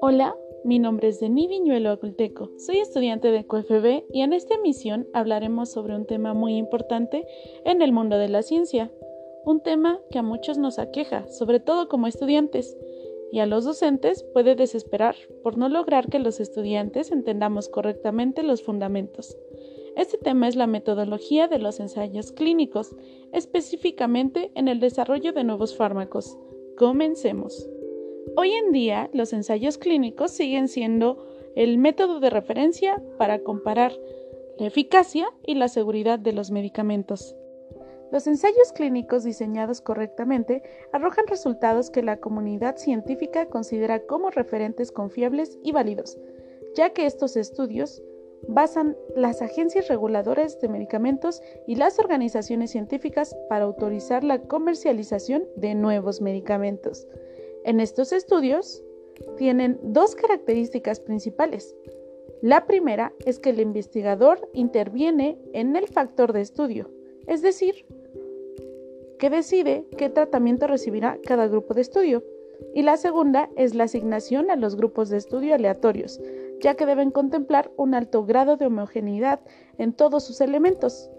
Hola, mi nombre es Denis Viñuelo Aculteco. Soy estudiante de QFB y en esta emisión hablaremos sobre un tema muy importante en el mundo de la ciencia. Un tema que a muchos nos aqueja, sobre todo como estudiantes, y a los docentes puede desesperar por no lograr que los estudiantes entendamos correctamente los fundamentos. Este tema es la metodología de los ensayos clínicos, específicamente en el desarrollo de nuevos fármacos. Comencemos. Hoy en día, los ensayos clínicos siguen siendo el método de referencia para comparar la eficacia y la seguridad de los medicamentos. Los ensayos clínicos diseñados correctamente arrojan resultados que la comunidad científica considera como referentes confiables y válidos, ya que estos estudios basan las agencias reguladoras de medicamentos y las organizaciones científicas para autorizar la comercialización de nuevos medicamentos. En estos estudios tienen dos características principales. La primera es que el investigador interviene en el factor de estudio, es decir, que decide qué tratamiento recibirá cada grupo de estudio. Y la segunda es la asignación a los grupos de estudio aleatorios, ya que deben contemplar un alto grado de homogeneidad en todos sus elementos.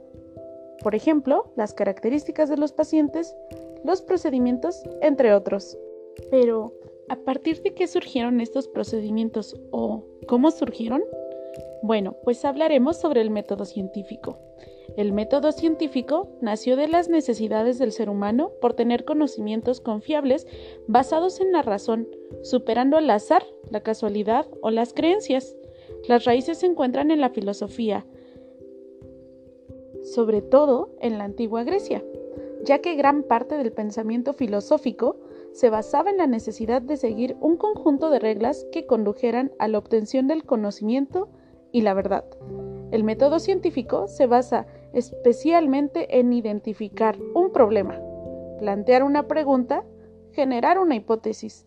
Por ejemplo, las características de los pacientes, los procedimientos, entre otros. Pero, ¿a partir de qué surgieron estos procedimientos o cómo surgieron? Bueno, pues hablaremos sobre el método científico. El método científico nació de las necesidades del ser humano por tener conocimientos confiables basados en la razón, superando el azar, la casualidad o las creencias. Las raíces se encuentran en la filosofía, sobre todo en la antigua Grecia, ya que gran parte del pensamiento filosófico se basaba en la necesidad de seguir un conjunto de reglas que condujeran a la obtención del conocimiento y la verdad. El método científico se basa especialmente en identificar un problema, plantear una pregunta, generar una hipótesis,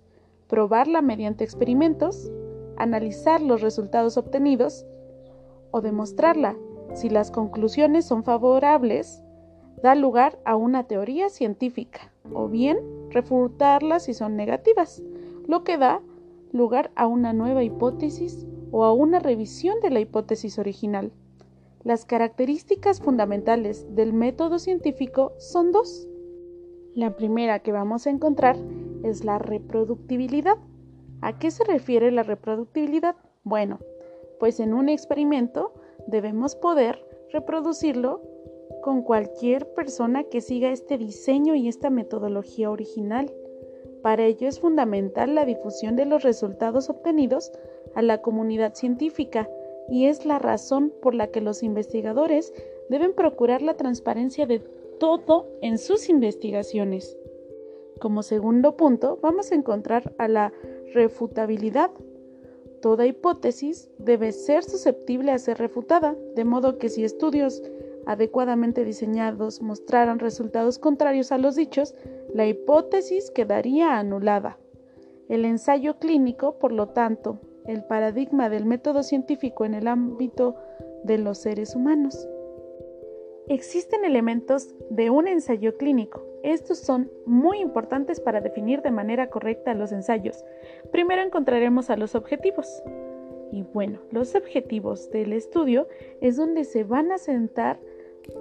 probarla mediante experimentos, analizar los resultados obtenidos o demostrarla. Si las conclusiones son favorables, da lugar a una teoría científica o bien refutarlas si son negativas, lo que da lugar a una nueva hipótesis o a una revisión de la hipótesis original. Las características fundamentales del método científico son dos. La primera que vamos a encontrar es la reproductibilidad. ¿A qué se refiere la reproductibilidad? Bueno, pues en un experimento debemos poder reproducirlo con cualquier persona que siga este diseño y esta metodología original. Para ello es fundamental la difusión de los resultados obtenidos a la comunidad científica y es la razón por la que los investigadores deben procurar la transparencia de todo en sus investigaciones. Como segundo punto, vamos a encontrar a la refutabilidad. Toda hipótesis debe ser susceptible a ser refutada, de modo que si estudios adecuadamente diseñados mostraran resultados contrarios a los dichos, la hipótesis quedaría anulada. El ensayo clínico, por lo tanto, el paradigma del método científico en el ámbito de los seres humanos. Existen elementos de un ensayo clínico. Estos son muy importantes para definir de manera correcta los ensayos. Primero encontraremos a los objetivos. Y bueno, los objetivos del estudio es donde se van a sentar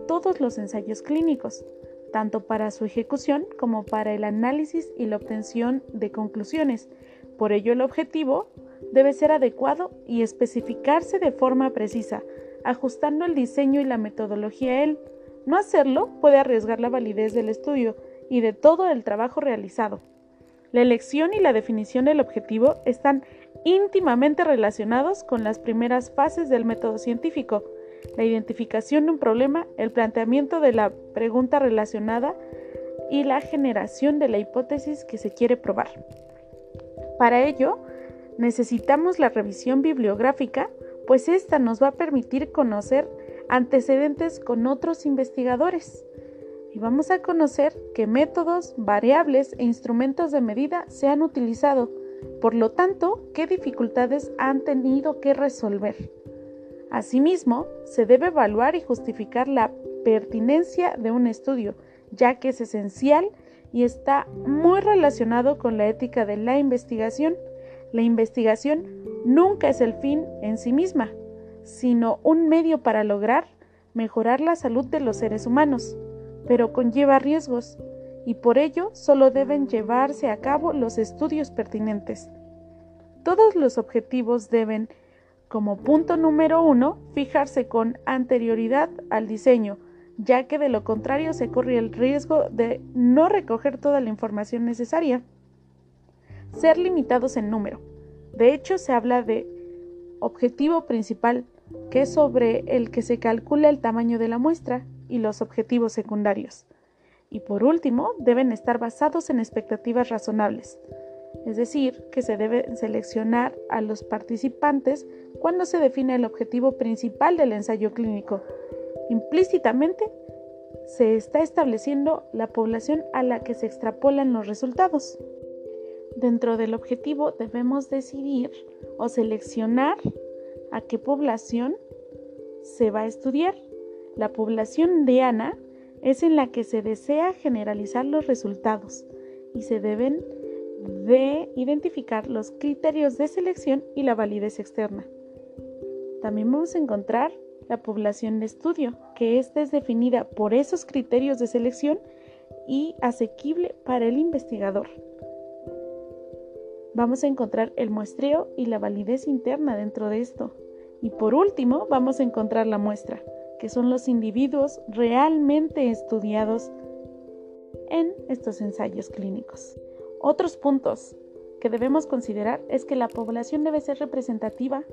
todos los ensayos clínicos, tanto para su ejecución como para el análisis y la obtención de conclusiones. Por ello, el objetivo debe ser adecuado y especificarse de forma precisa, ajustando el diseño y la metodología a él. No hacerlo puede arriesgar la validez del estudio y de todo el trabajo realizado. La elección y la definición del objetivo están íntimamente relacionados con las primeras fases del método científico, la identificación de un problema, el planteamiento de la pregunta relacionada y la generación de la hipótesis que se quiere probar. Para ello, necesitamos la revisión bibliográfica, pues esta nos va a permitir conocer antecedentes con otros investigadores. Y vamos a conocer qué métodos, variables e instrumentos de medida se han utilizado, por lo tanto, qué dificultades han tenido que resolver. Asimismo, se debe evaluar y justificar la pertinencia de un estudio, ya que es esencial y está muy relacionado con la ética de la investigación. La investigación nunca es el fin en sí misma, sino un medio para lograr mejorar la salud de los seres humanos, pero conlleva riesgos y por ello solo deben llevarse a cabo los estudios pertinentes. Todos los objetivos deben, como punto número uno, fijarse con anterioridad al diseño, ya que de lo contrario se corre el riesgo de no recoger toda la información necesaria. Ser limitados en número. De hecho, se habla de objetivo principal, que es sobre el que se calcula el tamaño de la muestra, y los objetivos secundarios. Y por último, deben estar basados en expectativas razonables, es decir, que se debe seleccionar a los participantes cuando se define el objetivo principal del ensayo clínico. Implícitamente, se está estableciendo la población a la que se extrapolan los resultados. Dentro del objetivo debemos decidir o seleccionar a qué población se va a estudiar. La población diana es en la que se desea generalizar los resultados y se deben de identificar los criterios de selección y la validez externa. También vamos a encontrar la población de estudio, que esta es definida por esos criterios de selección y asequible para el investigador. Vamos a encontrar el muestreo y la validez interna dentro de esto. Y por último, vamos a encontrar la muestra, que son los individuos realmente estudiados en estos ensayos clínicos. Otros puntos que debemos considerar es que la población debe ser representativa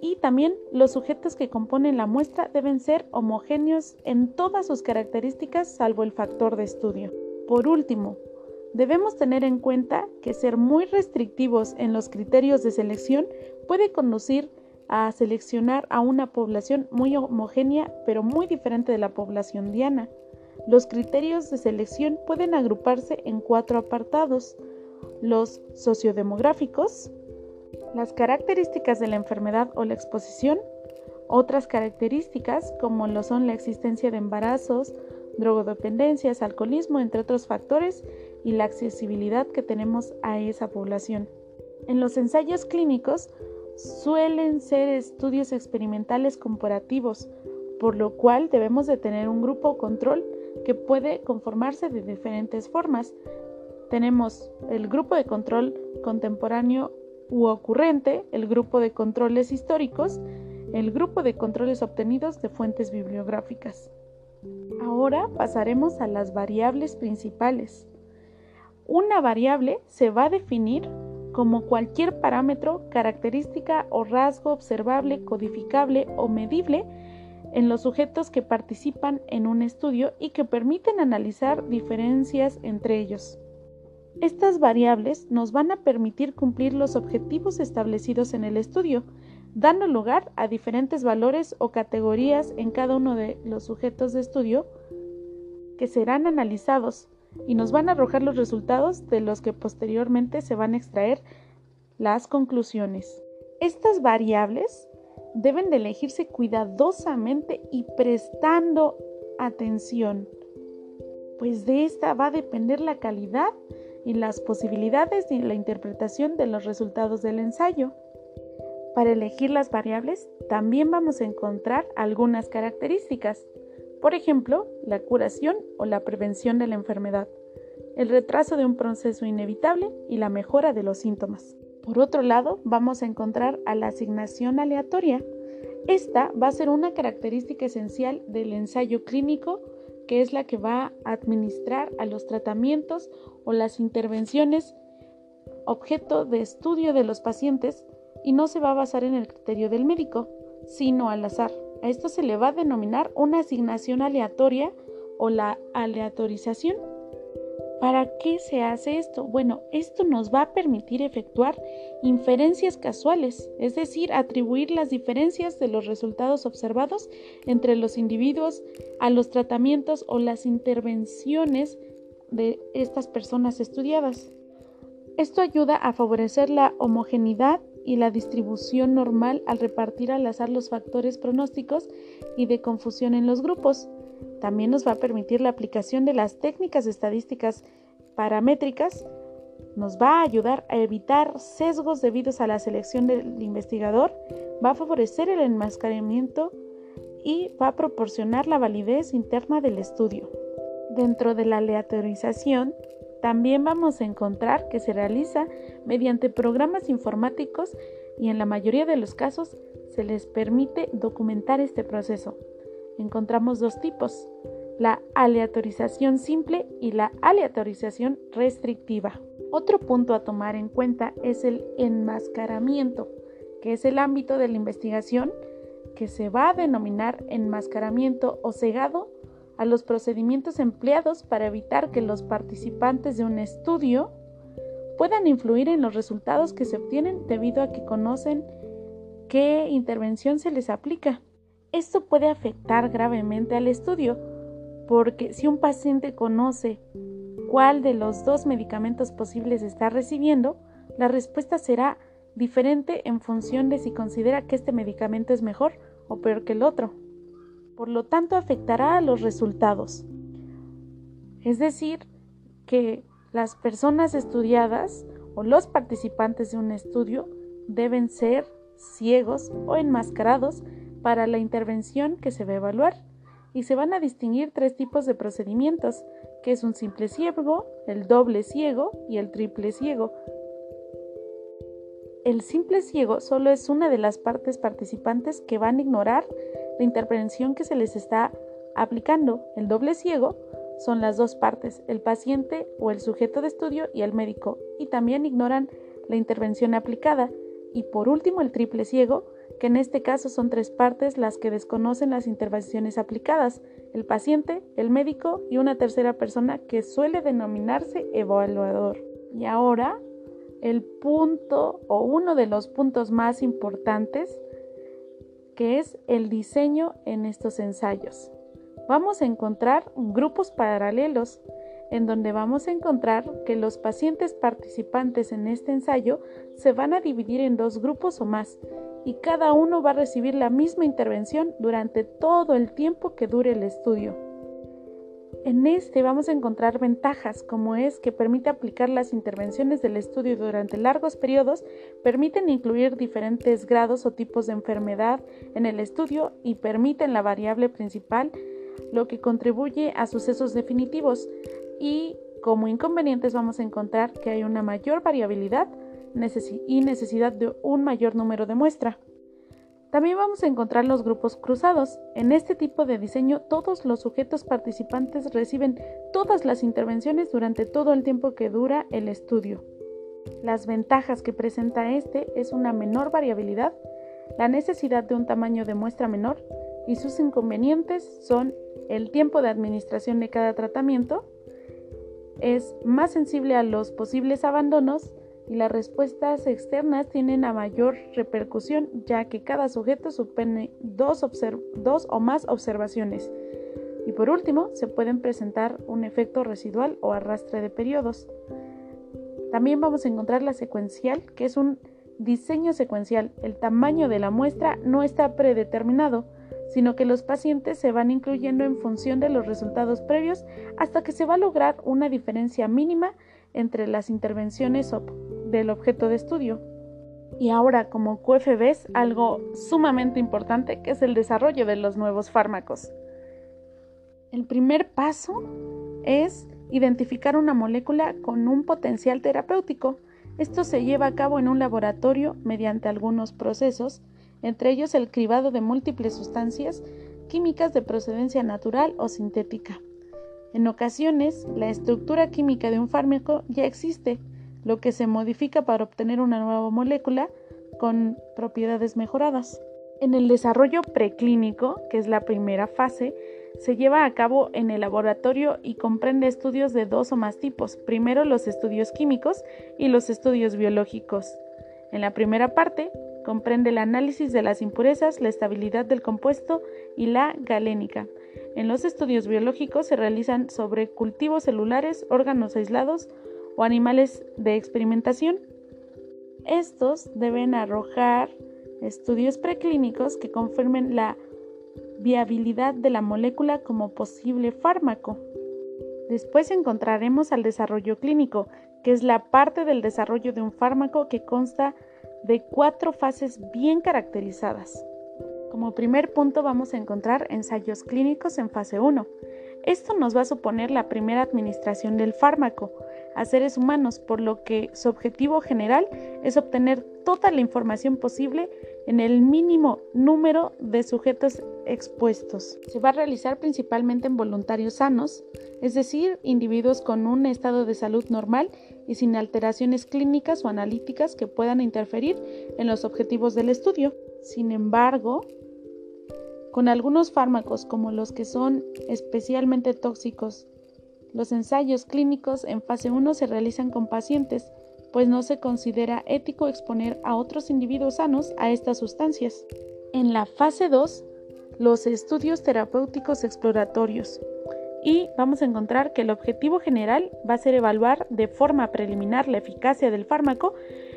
y también los sujetos que componen la muestra deben ser homogéneos en todas sus características salvo el factor de estudio. Por último, debemos tener en cuenta que ser muy restrictivos en los criterios de selección puede conducir a seleccionar a una población muy homogénea pero muy diferente de la población diana. Los criterios de selección pueden agruparse en cuatro apartados. Los sociodemográficos, las características de la enfermedad o la exposición, otras características como lo son la existencia de embarazos, drogodependencias, alcoholismo, entre otros factores, y la accesibilidad que tenemos a esa población. En los ensayos clínicos suelen ser estudios experimentales comparativos, por lo cual debemos de tener un grupo control que puede conformarse de diferentes formas. Tenemos el grupo de control contemporáneo u ocurrente, el grupo de controles históricos, el grupo de controles obtenidos de fuentes bibliográficas. Ahora pasaremos a las variables principales. Una variable se va a definir como cualquier parámetro, característica o rasgo observable, codificable o medible en los sujetos que participan en un estudio y que permiten analizar diferencias entre ellos. Estas variables nos van a permitir cumplir los objetivos establecidos en el estudio, dando lugar a diferentes valores o categorías en cada uno de los sujetos de estudio que serán analizados y nos van a arrojar los resultados de los que posteriormente se van a extraer las conclusiones. Estas variables deben de elegirse cuidadosamente y prestando atención, pues de esta va a depender la calidad y las posibilidades de la interpretación de los resultados del ensayo. Para elegir las variables también vamos a encontrar algunas características, por ejemplo, la curación o la prevención de la enfermedad, el retraso de un proceso inevitable y la mejora de los síntomas. Por otro lado, vamos a encontrar a la asignación aleatoria. Esta va a ser una característica esencial del ensayo clínico que es la que va a administrar a los tratamientos o las intervenciones objeto de estudio de los pacientes y no se va a basar en el criterio del médico, sino al azar. A esto se le va a denominar una asignación aleatoria o la aleatorización. ¿Para qué se hace esto? Bueno, esto nos va a permitir efectuar inferencias casuales, es decir, atribuir las diferencias de los resultados observados entre los individuos a los tratamientos o las intervenciones de estas personas estudiadas. Esto ayuda a favorecer la homogeneidad y la distribución normal al repartir al azar los factores pronósticos y de confusión en los grupos. También nos va a permitir la aplicación de las técnicas estadísticas paramétricas. Nos va a ayudar a evitar sesgos debidos a la selección del investigador. Va a favorecer el enmascaramiento y va a proporcionar la validez interna del estudio. Dentro de la aleatorización, también vamos a encontrar que se realiza mediante programas informáticos y en la mayoría de los casos se les permite documentar este proceso. Encontramos dos tipos, la aleatorización simple y la aleatorización restrictiva. Otro punto a tomar en cuenta es el enmascaramiento, que es el ámbito de la investigación que se va a denominar enmascaramiento o cegado a los procedimientos empleados para evitar que los participantes de un estudio puedan influir en los resultados que se obtienen debido a que conocen qué intervención se les aplica. Esto puede afectar gravemente al estudio, porque si un paciente conoce cuál de los dos medicamentos posibles está recibiendo, la respuesta será diferente en función de si considera que este medicamento es mejor o peor que el otro. Por lo tanto, afectará a los resultados. Es decir, que las personas estudiadas o los participantes de un estudio deben ser ciegos o enmascarados para la intervención que se va a evaluar. Y se van a distinguir tres tipos de procedimientos, que es un simple ciego, el doble ciego y el triple ciego, el simple ciego solo es una de las partes participantes que van a ignorar la intervención que se les está aplicando. El doble ciego son las dos partes, el paciente o el sujeto de estudio y el médico, y también ignoran la intervención aplicada. Y por último, el triple ciego, que en este caso son tres partes las que desconocen las intervenciones aplicadas, el paciente, el médico y una tercera persona que suele denominarse evaluador. Y ahora el punto o uno de los puntos más importantes que es el diseño en estos ensayos. Vamos a encontrar grupos paralelos en donde vamos a encontrar que los pacientes participantes en este ensayo se van a dividir en dos grupos o más y cada uno va a recibir la misma intervención durante todo el tiempo que dure el estudio. En este vamos a encontrar ventajas como es que permite aplicar las intervenciones del estudio durante largos periodos, permiten incluir diferentes grados o tipos de enfermedad en el estudio y permiten la variable principal, lo que contribuye a sucesos definitivos. Y como inconvenientes vamos a encontrar que hay una mayor variabilidad y necesidad de un mayor número de muestra. También vamos a encontrar los grupos cruzados. En este tipo de diseño todos los sujetos participantes reciben todas las intervenciones durante todo el tiempo que dura el estudio. Las ventajas que presenta este es una menor variabilidad, la necesidad de un tamaño de muestra menor y sus inconvenientes son el tiempo de administración de cada tratamiento, es más sensible a los posibles abandonos, y las respuestas externas tienen a mayor repercusión ya que cada sujeto supone dos, dos, o más observaciones. Y por último, se pueden presentar un efecto residual o arrastre de periodos. También vamos a encontrar la secuencial, que es un diseño secuencial. El tamaño de la muestra no está predeterminado, sino que los pacientes se van incluyendo en función de los resultados previos hasta que se va a lograr una diferencia mínima entre las intervenciones del objeto de estudio. Y ahora como QFBs, algo sumamente importante que es el desarrollo de los nuevos fármacos. El primer paso es identificar una molécula con un potencial terapéutico. Esto se lleva a cabo en un laboratorio mediante algunos procesos, entre ellos el cribado de múltiples sustancias químicas de procedencia natural o sintética. En ocasiones, la estructura química de un fármaco ya existe, lo que se modifica para obtener una nueva molécula con propiedades mejoradas. En el desarrollo preclínico, que es la primera fase, se lleva a cabo en el laboratorio y comprende estudios de dos o más tipos. Primero los estudios químicos y los estudios biológicos. En la primera parte comprende el análisis de las impurezas, la estabilidad del compuesto y la galénica. En los estudios biológicos se realizan sobre cultivos celulares, órganos aislados o animales de experimentación. Estos deben arrojar estudios preclínicos que confirmen la viabilidad de la molécula como posible fármaco. Después encontraremos al desarrollo clínico, que es la parte del desarrollo de un fármaco que consta de cuatro fases bien caracterizadas. Como primer punto vamos a encontrar ensayos clínicos en fase 1. Esto nos va a suponer la primera administración del fármaco a seres humanos, por lo que su objetivo general es obtener toda la información posible en el mínimo número de sujetos expuestos. Se va a realizar principalmente en voluntarios sanos, es decir, individuos con un estado de salud normal y sin alteraciones clínicas o analíticas que puedan interferir en los objetivos del estudio. Sin embargo, con algunos fármacos como los que son especialmente tóxicos, los ensayos clínicos en fase 1 se realizan con pacientes, pues no se considera ético exponer a otros individuos sanos a estas sustancias. En la fase 2, los estudios terapéuticos exploratorios. Y vamos a encontrar que el objetivo general va a ser evaluar de forma preliminar la eficacia del fármaco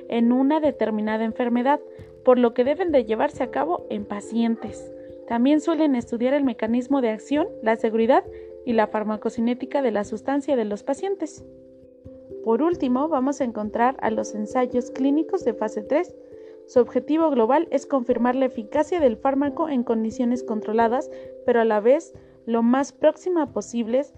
en una determinada enfermedad, por lo que deben de llevarse a cabo en pacientes. También suelen estudiar el mecanismo de acción, la seguridad y la farmacocinética de la sustancia de los pacientes. Por último, vamos a encontrar a los ensayos clínicos de fase 3. Su objetivo global es confirmar la eficacia del fármaco en condiciones controladas, pero a la vez lo más próxima posibles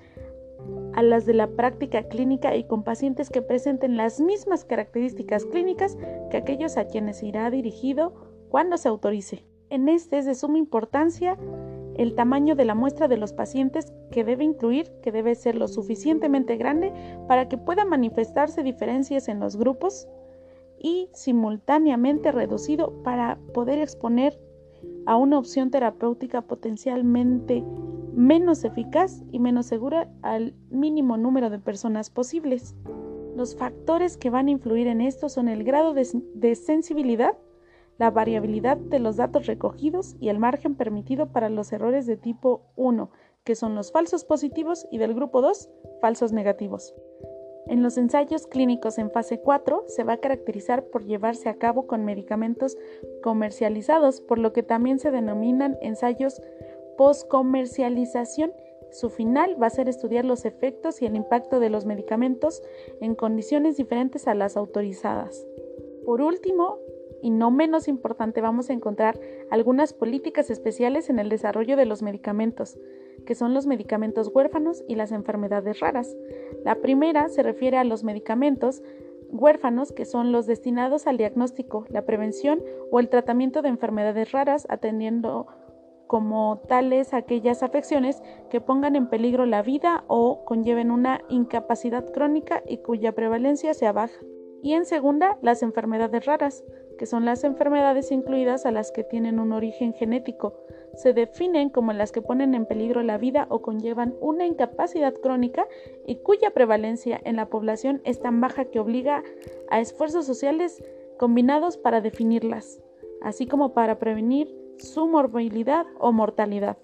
a las de la práctica clínica y con pacientes que presenten las mismas características clínicas que aquellos a quienes irá dirigido cuando se autorice. En este es de suma importancia el tamaño de la muestra de los pacientes que debe incluir, que debe ser lo suficientemente grande para que puedan manifestarse diferencias en los grupos y simultáneamente reducido para poder exponer a una opción terapéutica potencialmente menos eficaz y menos segura al mínimo número de personas posibles. Los factores que van a influir en esto son el grado de, de sensibilidad, la variabilidad de los datos recogidos y el margen permitido para los errores de tipo 1, que son los falsos positivos, y del grupo 2, falsos negativos. En los ensayos clínicos en fase 4 se va a caracterizar por llevarse a cabo con medicamentos comercializados, por lo que también se denominan ensayos post-comercialización. Su final va a ser estudiar los efectos y el impacto de los medicamentos en condiciones diferentes a las autorizadas. Por último, y no menos importante, vamos a encontrar algunas políticas especiales en el desarrollo de los medicamentos, que son los medicamentos huérfanos y las enfermedades raras. La primera se refiere a los medicamentos huérfanos, que son los destinados al diagnóstico, la prevención o el tratamiento de enfermedades raras, atendiendo como tales aquellas afecciones que pongan en peligro la vida o conlleven una incapacidad crónica y cuya prevalencia sea baja. Y en segunda, las enfermedades raras, que son las enfermedades incluidas a las que tienen un origen genético. Se definen como las que ponen en peligro la vida o conllevan una incapacidad crónica y cuya prevalencia en la población es tan baja que obliga a esfuerzos sociales combinados para definirlas, así como para prevenir su morbilidad o mortalidad.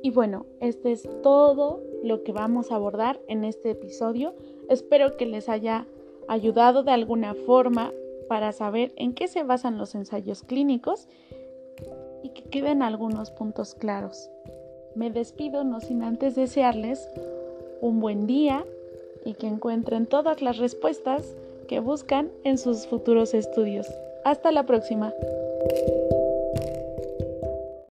Y bueno, este es todo lo que vamos a abordar en este episodio. Espero que les haya ayudado de alguna forma para saber en qué se basan los ensayos clínicos y que queden algunos puntos claros. Me despido no sin antes desearles un buen día y que encuentren todas las respuestas que buscan en sus futuros estudios. Hasta la próxima.